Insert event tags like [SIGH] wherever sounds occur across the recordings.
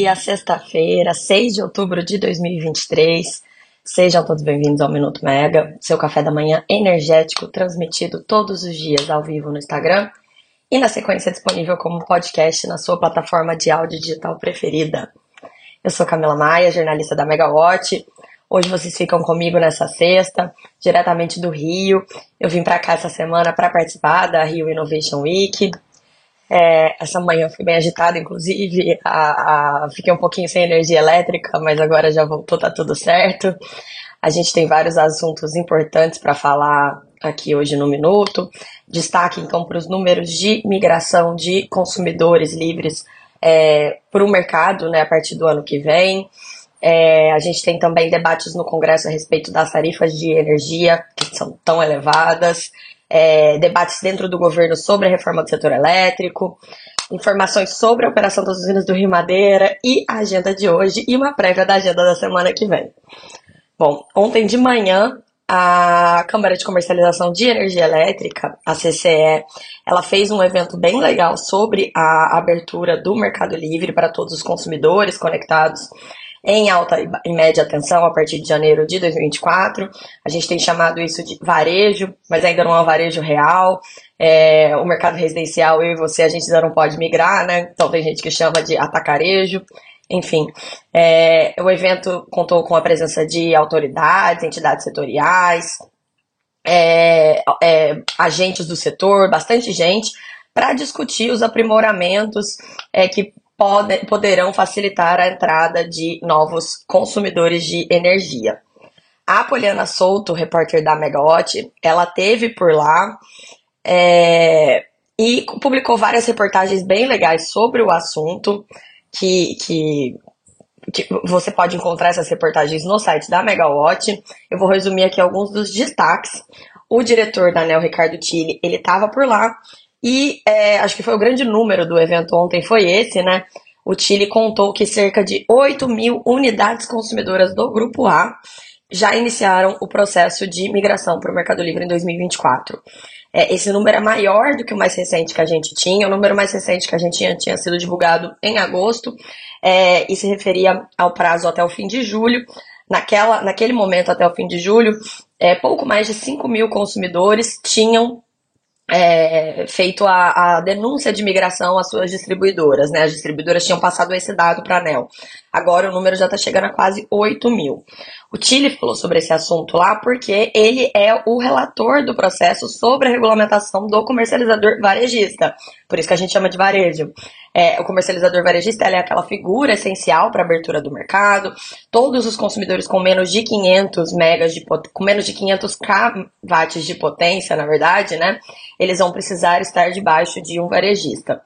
dia, sexta-feira, 6 de outubro de 2023. Sejam todos bem-vindos ao Minuto Mega, seu café da manhã energético, transmitido todos os dias ao vivo no Instagram e na sequência disponível como podcast na sua plataforma de áudio digital preferida. Eu sou Camila Maia, jornalista da Megawatt. Hoje vocês ficam comigo nessa sexta, diretamente do Rio. Eu vim para cá essa semana para participar da Rio Innovation Week. É, essa manhã fui bem agitada, inclusive, a, a, fiquei um pouquinho sem energia elétrica, mas agora já voltou, tá tudo certo. A gente tem vários assuntos importantes para falar aqui hoje no Minuto. Destaque então para os números de migração de consumidores livres é, para o mercado né, a partir do ano que vem. É, a gente tem também debates no Congresso a respeito das tarifas de energia, que são tão elevadas é, debates dentro do governo sobre a reforma do setor elétrico, informações sobre a operação das usinas do Rio Madeira e a agenda de hoje e uma prévia da agenda da semana que vem. Bom, ontem de manhã a Câmara de Comercialização de Energia Elétrica, a CCE, ela fez um evento bem legal sobre a abertura do Mercado Livre para todos os consumidores conectados em alta e média tensão a partir de janeiro de 2024. A gente tem chamado isso de varejo, mas ainda não é um varejo real. É, o mercado residencial, eu e você, a gente ainda não pode migrar, né? Então tem gente que chama de atacarejo. Enfim, é, o evento contou com a presença de autoridades, entidades setoriais, é, é agentes do setor, bastante gente, para discutir os aprimoramentos é, que pode, poderão facilitar a entrada de novos consumidores de energia. A Poliana Souto, repórter da Megawatt, ela teve por lá é, e publicou várias reportagens bem legais sobre o assunto, que, que, que, você pode encontrar essas reportagens no site da Megawatt. Eu vou resumir aqui alguns dos destaques. O diretor da ANEL, Ricardo Tille, ele estava por lá e é, acho que foi o grande número do evento ontem, foi esse, né? O Chile contou que cerca de 8 mil unidades consumidoras do Grupo A já iniciaram o processo de migração para o Mercado Livre em 2024. É, esse número é maior do que o mais recente que a gente tinha. O número mais recente que a gente tinha tinha sido divulgado em agosto é, e se referia ao prazo até o fim de julho. Naquela, naquele momento, até o fim de julho, é, pouco mais de 5 mil consumidores tinham é, feito a, a, denúncia de migração às suas distribuidoras, né? As distribuidoras tinham passado esse dado para a ANEL. Agora o número já está chegando a quase 8 mil. O Chile falou sobre esse assunto lá porque ele é o relator do processo sobre a regulamentação do comercializador varejista. Por isso que a gente chama de varejo. É, o comercializador varejista é aquela figura essencial para a abertura do mercado. Todos os consumidores com menos de 500 megas de com menos de 500 kW de potência, na verdade, né? Eles vão precisar estar debaixo de um varejista.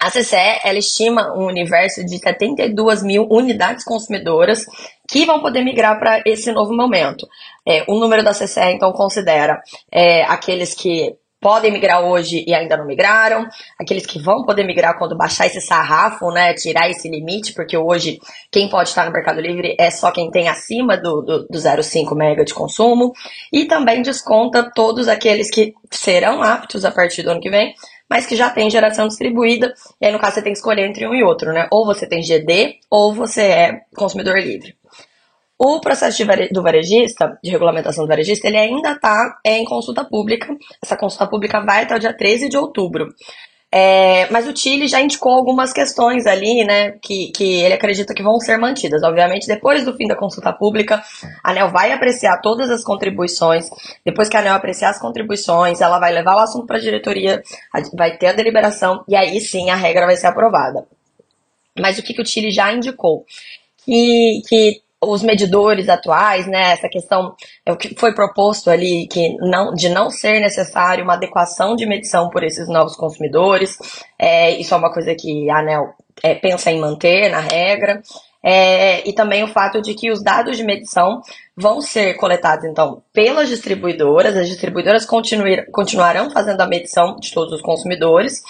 A CCE ela estima um universo de 72 mil unidades consumidoras que vão poder migrar para esse novo momento. É, o número da CCE, então, considera é, aqueles que podem migrar hoje e ainda não migraram, aqueles que vão poder migrar quando baixar esse sarrafo, né, tirar esse limite, porque hoje quem pode estar no Mercado Livre é só quem tem acima do, do, do 0,5 mega de consumo, e também desconta todos aqueles que serão aptos a partir do ano que vem mas que já tem geração distribuída, e aí no caso você tem que escolher entre um e outro, né? Ou você tem GD, ou você é consumidor livre. O processo vare... do varejista, de regulamentação do varejista, ele ainda está em consulta pública. Essa consulta pública vai até o dia 13 de outubro. É, mas o Chile já indicou algumas questões ali, né, que, que ele acredita que vão ser mantidas. Obviamente, depois do fim da consulta pública, a ANEL vai apreciar todas as contribuições. Depois que a ANEL apreciar as contribuições, ela vai levar o assunto para a diretoria, vai ter a deliberação e aí sim a regra vai ser aprovada. Mas o que, que o Chile já indicou? Que, que os medidores atuais, né, essa questão, é o que foi proposto ali, que não, de não ser necessário uma adequação de medição por esses novos consumidores, é, isso é uma coisa que a ANEL é, pensa em manter na regra, é, e também o fato de que os dados de medição vão ser coletados, então, pelas distribuidoras, as distribuidoras continuarão fazendo a medição de todos os consumidores,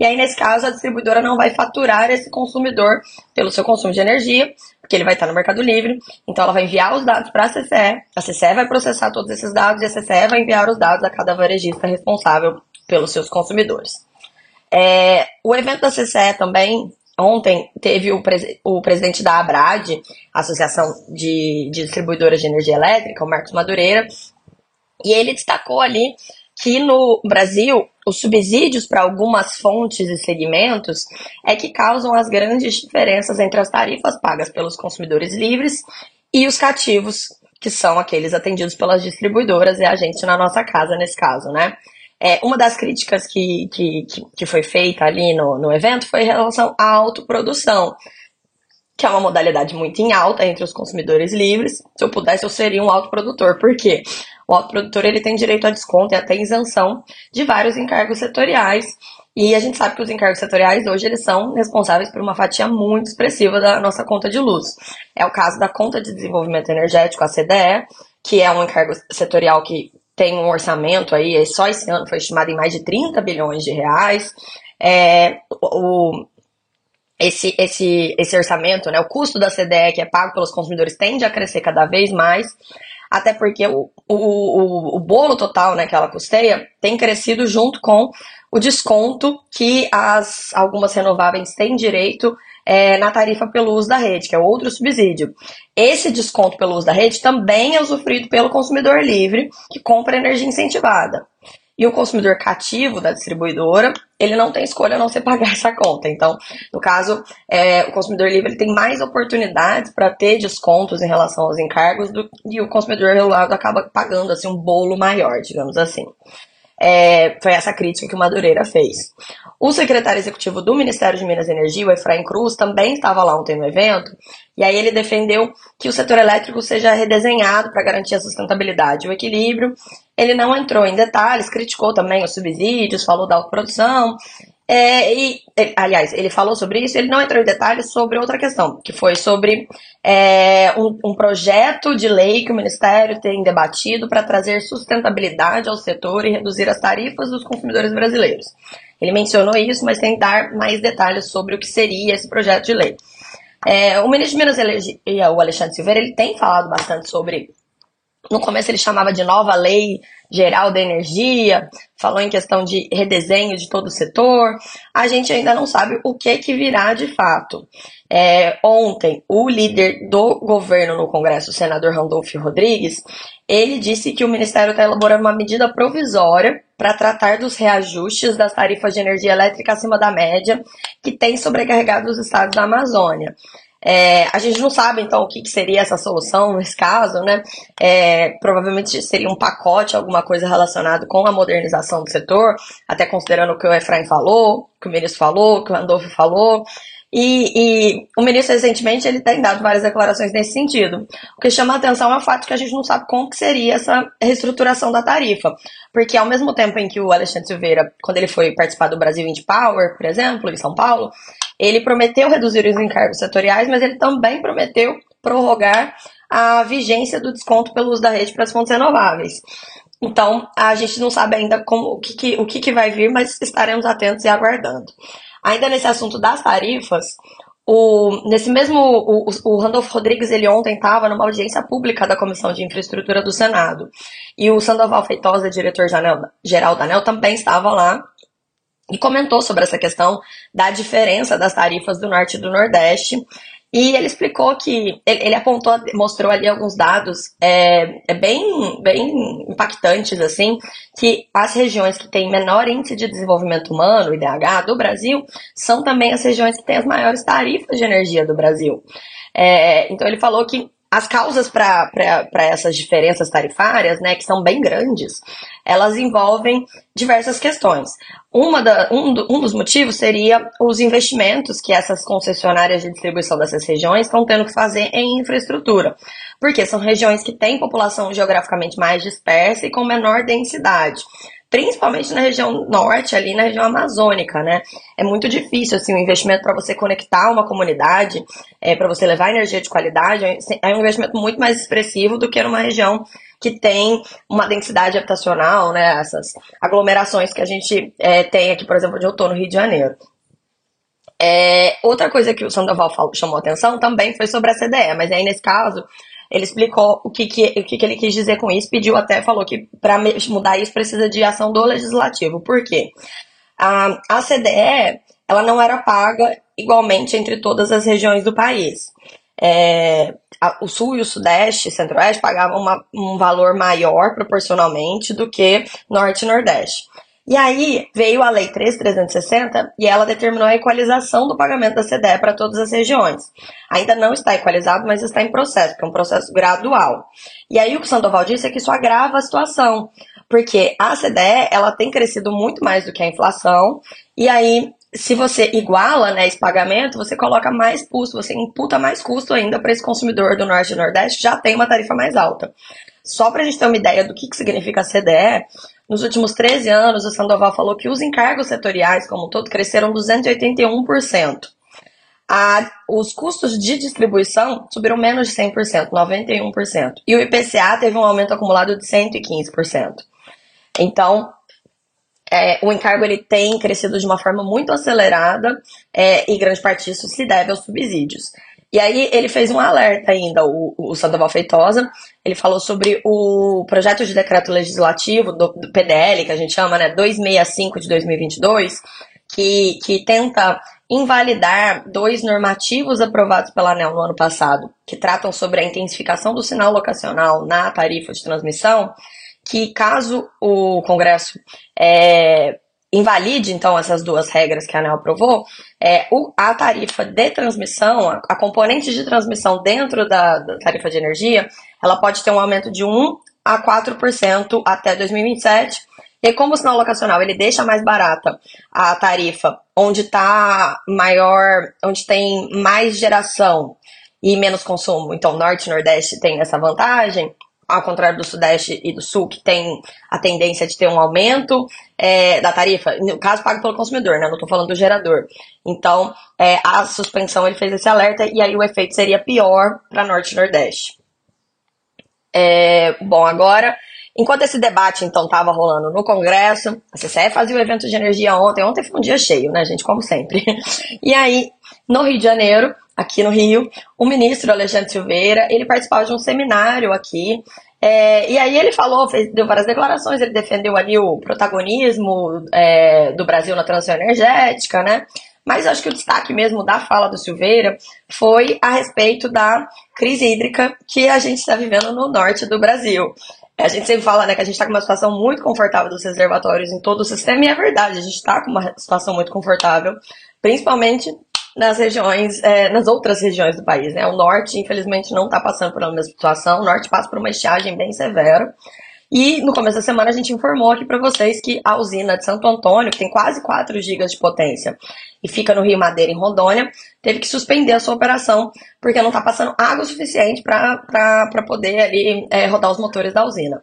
e aí, nesse caso, a distribuidora não vai faturar esse consumidor pelo seu consumo de energia, porque ele vai estar no Mercado Livre. Então, ela vai enviar os dados para a CCE, a CCE vai processar todos esses dados e a CCE vai enviar os dados a cada varejista responsável pelos seus consumidores. É, o evento da CCE também ontem teve o, pres o presidente da ABRAD, Associação de, de Distribuidoras de Energia Elétrica, o Marcos Madureira, e ele destacou ali que no Brasil os subsídios para algumas fontes e segmentos é que causam as grandes diferenças entre as tarifas pagas pelos consumidores livres e os cativos, que são aqueles atendidos pelas distribuidoras e a gente na nossa casa nesse caso, né? É, uma das críticas que, que, que foi feita ali no, no evento foi em relação à autoprodução, que é uma modalidade muito em alta entre os consumidores livres. Se eu pudesse, eu seria um autoprodutor. Por quê? O autoprodutor ele tem direito a desconto e até isenção de vários encargos setoriais. E a gente sabe que os encargos setoriais hoje eles são responsáveis por uma fatia muito expressiva da nossa conta de luz. É o caso da conta de desenvolvimento energético, a CDE, que é um encargo setorial que tem um orçamento aí, só esse ano foi estimado em mais de 30 bilhões de reais. É, o, esse, esse, esse orçamento, né, o custo da CDE que é pago pelos consumidores tende a crescer cada vez mais, até porque o, o, o, o bolo total né, que ela custeia tem crescido junto com o desconto que as algumas renováveis têm direito é, na tarifa pelo uso da rede, que é outro subsídio. Esse desconto pelo uso da rede também é usufruído pelo consumidor livre que compra energia incentivada. E o consumidor cativo da distribuidora, ele não tem escolha a não ser pagar [LAUGHS] essa conta. Então, no caso, é, o consumidor livre tem mais oportunidades para ter descontos em relação aos encargos do, e o consumidor regulado acaba pagando assim um bolo maior, digamos assim. É, foi essa crítica que o Madureira fez. O secretário executivo do Ministério de Minas e Energia, o Efraim Cruz, também estava lá ontem no evento, e aí ele defendeu que o setor elétrico seja redesenhado para garantir a sustentabilidade e o equilíbrio. Ele não entrou em detalhes, criticou também os subsídios, falou da autoprodução, é, e, aliás, ele falou sobre isso, ele não entrou em detalhes sobre outra questão, que foi sobre é, um, um, projeto de lei que o Ministério tem debatido para trazer sustentabilidade ao setor e reduzir as tarifas dos consumidores brasileiros. Ele mencionou isso, mas tem que dar mais detalhes sobre o que seria esse projeto de lei. É, o ministro de Minas e o Alexandre Silveira, ele tem falado bastante sobre. No começo ele chamava de nova lei geral da energia, falou em questão de redesenho de todo o setor. A gente ainda não sabe o que que virá de fato. É, ontem, o líder do governo no Congresso, o senador Randolfo Rodrigues, ele disse que o Ministério está elaborando uma medida provisória para tratar dos reajustes das tarifas de energia elétrica acima da média que tem sobrecarregado os estados da Amazônia. É, a gente não sabe, então, o que, que, seria essa solução nesse caso, né? É, provavelmente seria um pacote, alguma coisa relacionada com a modernização do setor, até considerando o que o Efraim falou, que o ministro falou, que o Randolph falou. E, e, o ministro recentemente ele tem dado várias declarações nesse sentido. O que chama a atenção é o fato que a gente não sabe como que seria essa reestruturação da tarifa. Porque ao mesmo tempo em que o Alexandre Silveira, quando ele foi participar do Brasil Wind Power, por exemplo, em São Paulo, ele prometeu reduzir os encargos setoriais, mas ele também prometeu prorrogar a vigência do desconto pelo uso da rede para as fontes renováveis. Então, a gente não sabe ainda como, o, que, que o que, que vai vir, mas estaremos atentos e aguardando. Ainda nesse assunto das tarifas, o, nesse mesmo, o, o Randolfo Rodrigues, ele ontem estava numa audiência pública da Comissão de Infraestrutura do Senado. E o Sandoval Feitosa, diretor-geral da ANEL, também estava lá e comentou sobre essa questão da diferença das tarifas do Norte e do Nordeste. E ele explicou que ele, apontou, mostrou ali alguns dados é, é bem, bem impactantes, assim, que as regiões que têm menor índice de desenvolvimento humano, IDH, do Brasil, são também as regiões que têm as maiores tarifas de energia do Brasil. É, então ele falou que as causas para essas diferenças tarifárias, né, que são bem grandes, elas envolvem diversas questões. Uma da, um, do, um dos motivos seria os investimentos que essas concessionárias de distribuição dessas regiões estão tendo que fazer em infraestrutura. Porque são regiões que têm população geograficamente mais dispersa e com menor densidade principalmente na região norte, ali na região amazônica, né? É muito difícil, assim, o investimento para você conectar uma comunidade, é, para você levar energia de qualidade, é um investimento muito mais expressivo do que numa região que tem uma densidade habitacional, né? Essas aglomerações que a gente é, tem aqui, por exemplo, onde eu estou no Rio de Janeiro. É, outra coisa que o Sandoval chamou atenção também foi sobre a CDE, mas aí nesse caso ele explicou o que, que, o que, que ele quis dizer com isso, pediu até, falou que para mudar isso precisa de ação do legislativo. Por quê? A, a CDE ela não era paga igualmente entre todas as regiões do país. É, a, o Sul e o Sudeste, Centro-Oeste, pagavam uma, um valor maior proporcionalmente do que Norte e Nordeste. E aí veio a Lei 13360 e ela determinou a equalização do pagamento da CDE para todas as regiões. Ainda não está equalizado, mas está em processo, que é um processo gradual. E aí o que o Sandoval disse é que isso agrava a situação, porque a CDE ela tem crescido muito mais do que a inflação, e aí se você iguala né, esse pagamento, você coloca mais custo, você imputa mais custo ainda para esse consumidor do Norte e Nordeste, já tem uma tarifa mais alta. Só para a gente ter uma ideia do que, que significa a CDE, nos últimos 13 anos, o Sandoval falou que os encargos setoriais, como um todo, cresceram 281%. A, os custos de distribuição subiram menos de 100%, 91%. E o IPCA teve um aumento acumulado de 115%. Então, é, o encargo ele tem crescido de uma forma muito acelerada é, e grande parte disso se deve aos subsídios. E aí ele fez um alerta ainda, o, o Sandoval Feitosa, ele falou sobre o projeto de decreto legislativo do, do PDL, que a gente chama, né, 265 de 2022, que, que tenta invalidar dois normativos aprovados pela ANEL no ano passado, que tratam sobre a intensificação do sinal locacional na tarifa de transmissão, que caso o Congresso é, invalide, então, essas duas regras que a ANEL aprovou, é, o, a tarifa de transmissão, a, a componente de transmissão dentro da, da, tarifa de energia, ela pode ter um aumento de 1 a 4% até 2027. E como o sinal locacional ele deixa mais barata a tarifa onde está maior, onde tem mais geração e menos consumo, então Norte e Nordeste tem essa vantagem, ao contrário do Sudeste e do Sul, que tem a tendência de ter um aumento é, da tarifa, no caso pago pelo consumidor, né? Não estou falando do gerador. Então, é, a suspensão ele fez esse alerta e aí o efeito seria pior para Norte e Nordeste. É, bom, agora, enquanto esse debate então estava rolando no Congresso, a CCE fazia o evento de energia ontem. Ontem foi um dia cheio, né, gente? Como sempre. [LAUGHS] E aí, no Rio de Janeiro, aqui no Rio, o ministro Alexandre Silveira, ele participava de um seminário aqui, é, e aí ele falou, fez, deu várias declarações, ele defendeu ali o protagonismo é, do Brasil na transição energética, né? Mas acho que o destaque mesmo da fala do Silveira foi a respeito da crise hídrica que a gente está vivendo no norte do Brasil. A gente sempre fala né, que a gente está com uma situação muito confortável dos reservatórios em todo o sistema, e é verdade, a gente está com uma situação muito confortável, principalmente nas regiões, é, nas outras regiões do país. Né? O norte, infelizmente, não está passando uma mesma situação. O norte passa por uma estiagem bem severa. E no começo da semana a gente informou aqui para vocês que a usina de Santo Antônio, que tem quase 4 GB de potência e fica no Rio Madeira, em Rondônia, teve que suspender a sua operação porque não está passando água suficiente para poder ali é, rodar os motores da usina.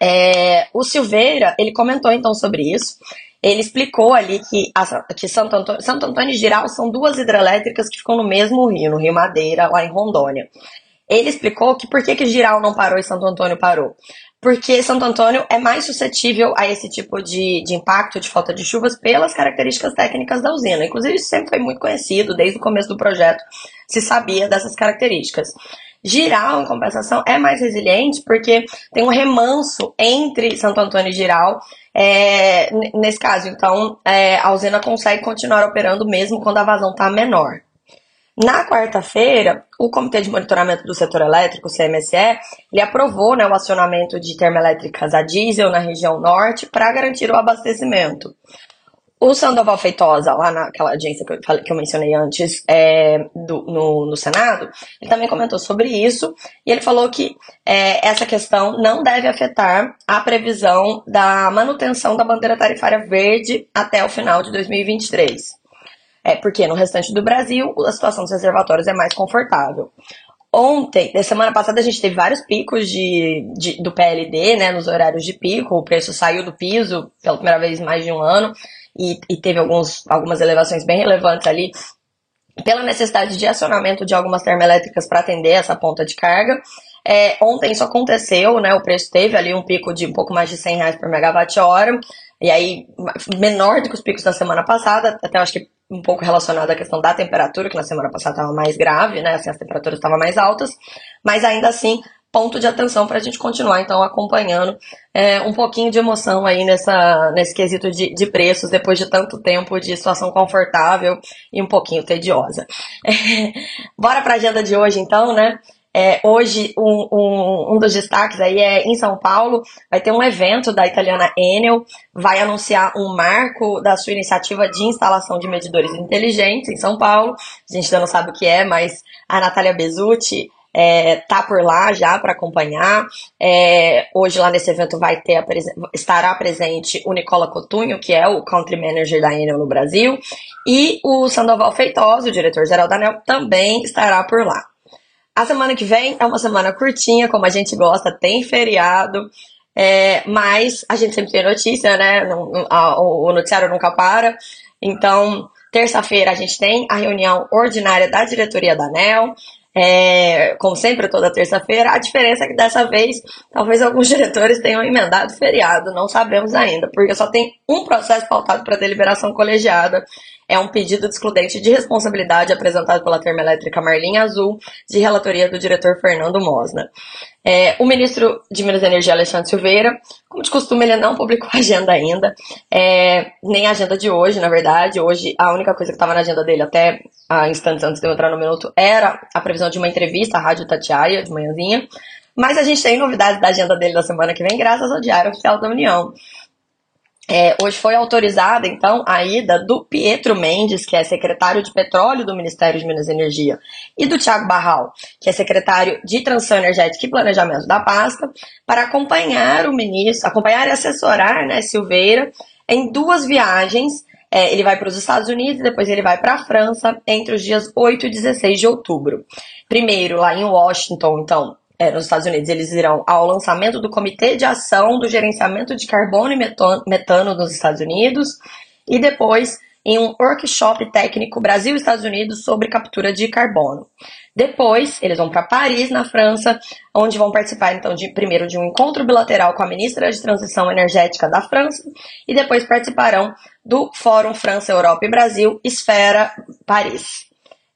É, o Silveira, ele comentou então sobre isso ele explicou ali que, a, que Santo, Antônio, Santo Antônio e Giral são duas hidrelétricas que ficam no mesmo rio, no Rio Madeira, lá em Rondônia. Ele explicou que por que, que Giral não parou e Santo Antônio parou. Porque Santo Antônio é mais suscetível a esse tipo de, de impacto de falta de chuvas pelas características técnicas da usina. Inclusive, isso sempre foi muito conhecido, desde o começo do projeto se sabia dessas características. Giral, em compensação, é mais resiliente porque tem um remanso entre Santo Antônio e Giral é, nesse caso. Então, é, a usina consegue continuar operando mesmo quando a vazão está menor. Na quarta-feira, o Comitê de Monitoramento do Setor Elétrico, CMSE, ele aprovou né, o acionamento de termoelétricas a diesel na região norte para garantir o abastecimento. O Sandoval Feitosa, lá naquela audiência que eu, falei, que eu mencionei antes é, do, no, no, Senado, ele também comentou sobre isso e ele falou que é, essa questão não deve afetar a previsão da manutenção da bandeira tarifária verde até o final de 2023. É porque no restante do Brasil a situação dos reservatórios é mais confortável. Ontem, na semana passada, a gente teve vários picos de, de, do PLD, né, nos horários de pico. O preço saiu do piso pela primeira vez em mais de um ano e, e teve alguns, algumas elevações bem relevantes ali pela necessidade de acionamento de algumas termoelétricas para atender essa ponta de carga. É, ontem isso aconteceu, né? O preço teve ali um pico de um pouco mais de 100 reais por megawatt-hora, e aí menor do que os picos da semana passada, até acho que um pouco relacionado à questão da temperatura, que na semana passada estava mais grave, né? Assim, as temperaturas estavam mais altas, mas ainda assim ponto de atenção para a gente continuar então acompanhando é, um pouquinho de emoção aí nessa, nesse quesito de, de preços depois de tanto tempo de situação confortável e um pouquinho tediosa. É, [LAUGHS] bora para a agenda de hoje então, né? É, hoje, um, um, um, dos destaques aí é em São Paulo, vai ter um evento da italiana Enel, vai anunciar um marco da sua iniciativa de instalação de medidores inteligentes em São Paulo. A gente ainda não sabe o que é, mas a Natália Bezutti é, tá por lá já para acompanhar. É, hoje lá nesse evento vai ter estará presente o Nicola Cotunho, que é o Country Manager da Enel no Brasil, e o Sandoval Feitosa, o diretor-geral da Enel, também estará por lá. A semana que vem é uma semana curtinha, como a gente gosta, tem feriado, é, mas a gente sempre tem notícia, né? O noticiário nunca para. Então, terça-feira a gente tem a reunião ordinária da diretoria da ANEL. É, como sempre, toda terça-feira. A diferença é que dessa vez, talvez alguns [LAUGHS] diretores tenham emendado feriado, não sabemos ainda, porque só tem um processo pautado para deliberação colegiada é um pedido de excludente de responsabilidade apresentado pela termoelétrica Marlinha Azul, de relatoria do diretor Fernando Mosna. É, o ministro de Minas e Energia, Alexandre Silveira, como de costume, ele não publicou [LAUGHS] a agenda ainda, é, nem a agenda de hoje, na verdade. Hoje, a única coisa que estava na agenda dele até a instantes antes de eu entrar no minuto era a previsão de uma entrevista à Rádio Tatiaia, de manhãzinha. Mas a gente tem novidades da agenda dele na semana que vem, graças ao Diário Oficial da União. É, hoje foi autorizada, então, a ida do Pietro Mendes, que é secretário de Petróleo do Ministério de Minas e Energia, e do Tiago Barral, que é secretário de Transição Energética e Planejamento da pasta, para acompanhar o ministro, acompanhar e assessorar né, Silveira em duas viagens. É, ele vai para os Estados Unidos e depois ele vai para a França entre os dias 8 e 16 de outubro. Primeiro, lá em Washington, então, é, nos Estados Unidos, eles irão ao lançamento do Comitê de Ação do Gerenciamento de Carbono e Metano nos Estados Unidos e depois em um workshop técnico Brasil Estados Unidos sobre captura de carbono. Depois, eles vão para Paris, na França, onde vão participar então de primeiro de um encontro bilateral com a ministra de Transição Energética da França e depois participarão do Fórum França, Europa e Brasil Esfera Paris.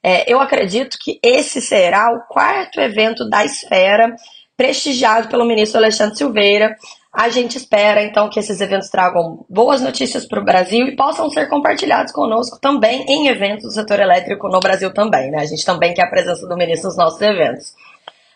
É, eu acredito que esse será o quarto evento da esfera prestigiado pelo ministro Alexandre Silveira. A gente espera então que esses eventos tragam boas notícias para o Brasil e possam ser compartilhados conosco também em eventos do setor elétrico no Brasil também. Né? A gente também quer a presença do ministro nos nossos eventos.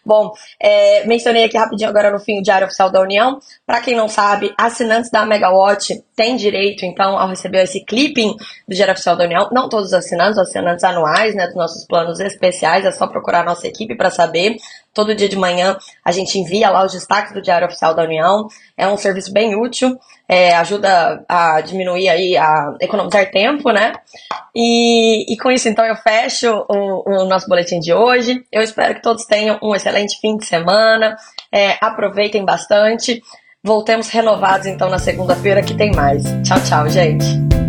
Bom, é, mencionei aqui rapidinho agora no fim o Diário Oficial da União. Para quem não sabe, assinantes da Megawatt têm direito, então, ao receber esse clipping do Diário Oficial da União. Não todos os assinantes, os assinantes anuais, né, dos nossos planos especiais. É só procurar a nossa equipe para saber. Todo dia de manhã a gente envia lá os destaques do Diário Oficial da União. É um serviço bem útil, é, ajuda a diminuir aí, a economizar tempo, né? E, e com isso, então, eu fecho o, o, nosso boletim de hoje. Eu espero que todos tenham um excelente fim de semana. É, aproveitem bastante. Voltemos renovados, então, na segunda-feira que tem mais. Tchau, tchau, gente.